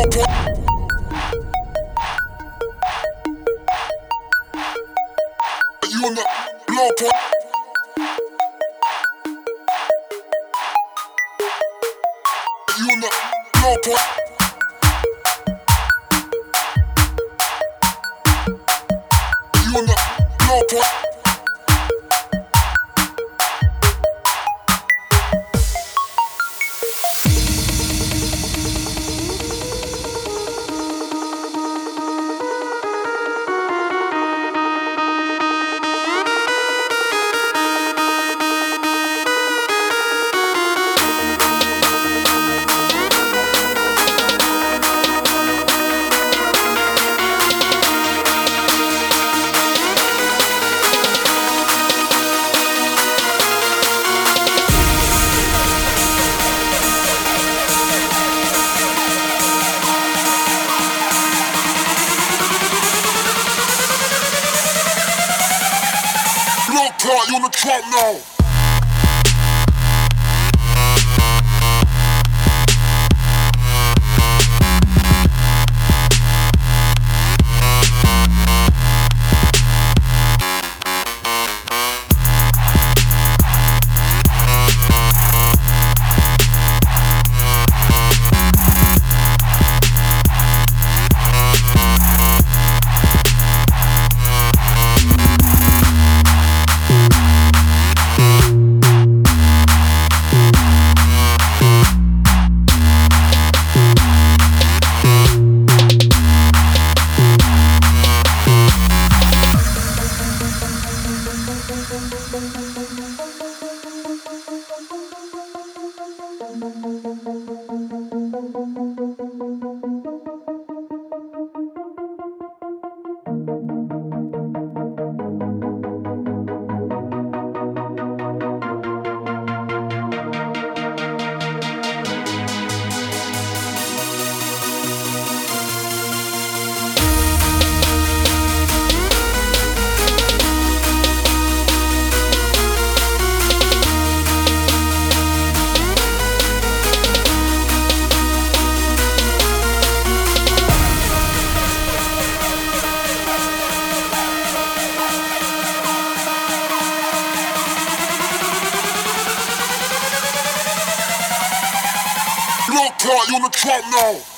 You on the blow go.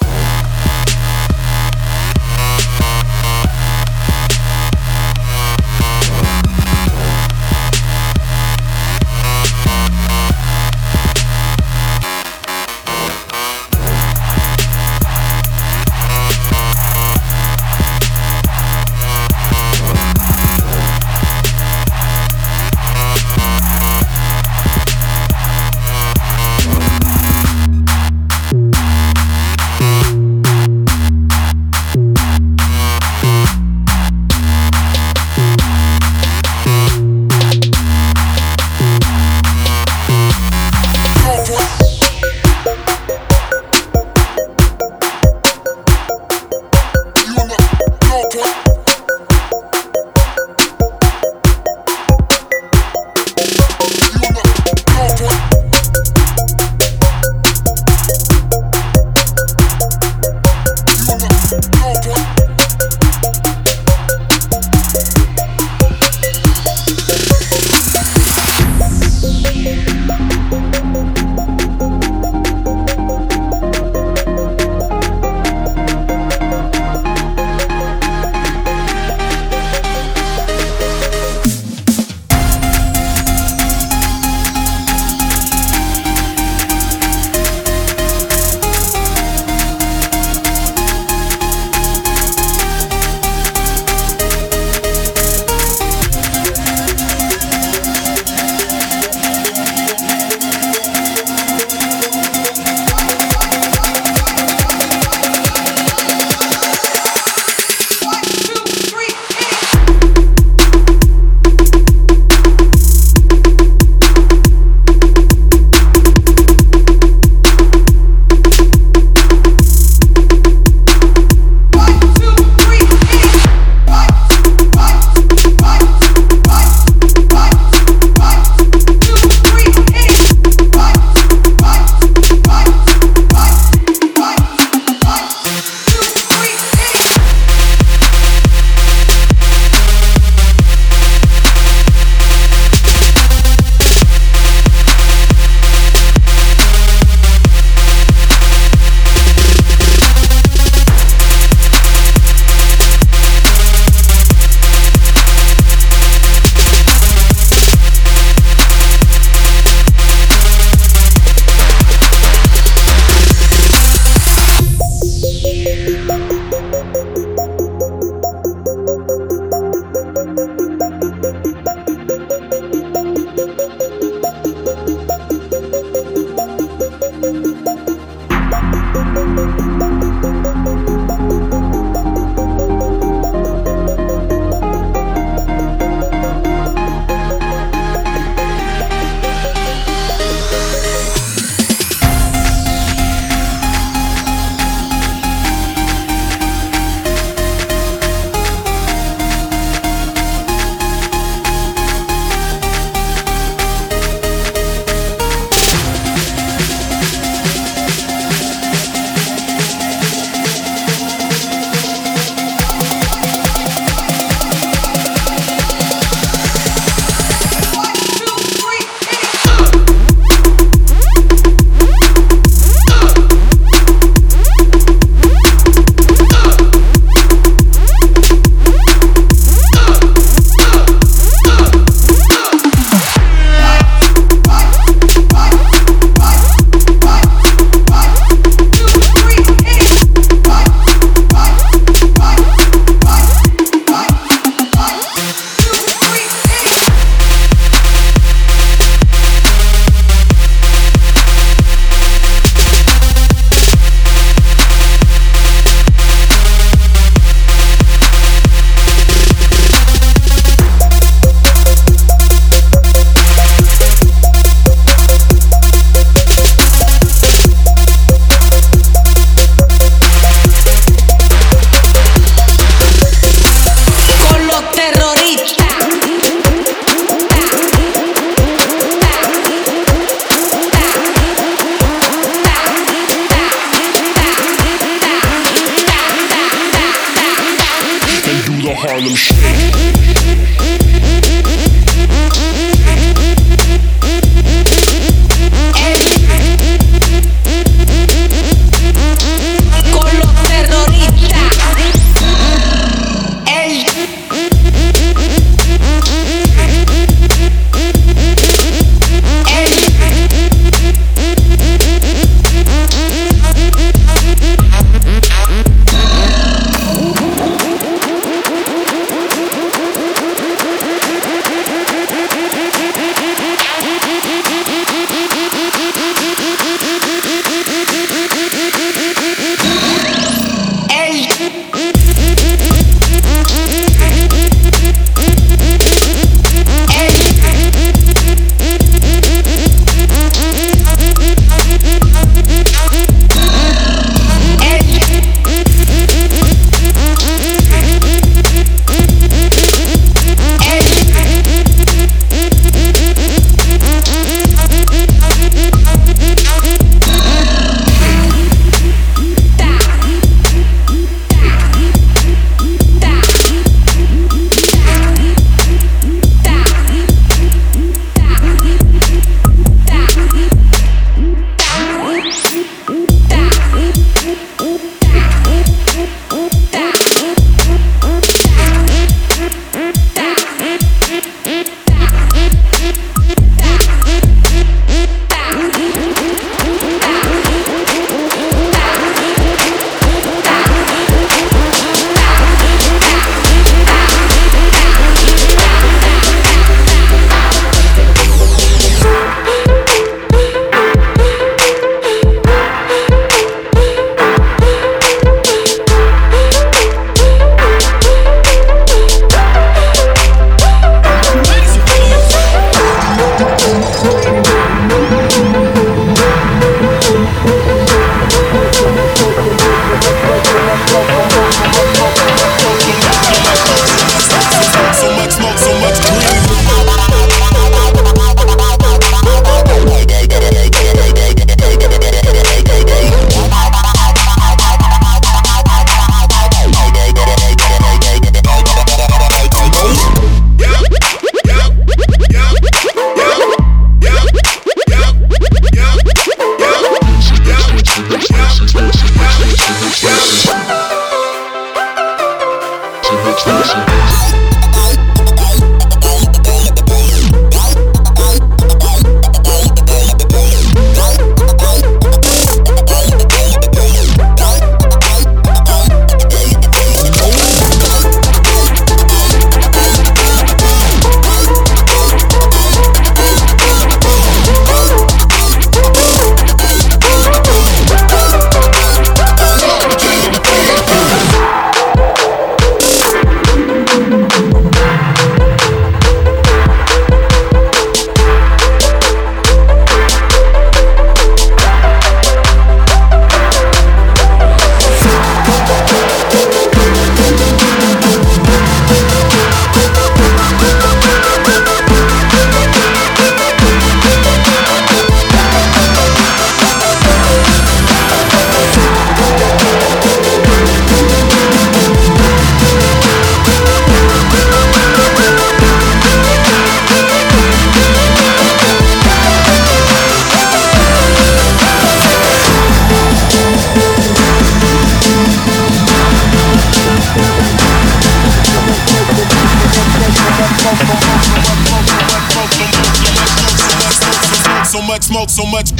So much smoke, so much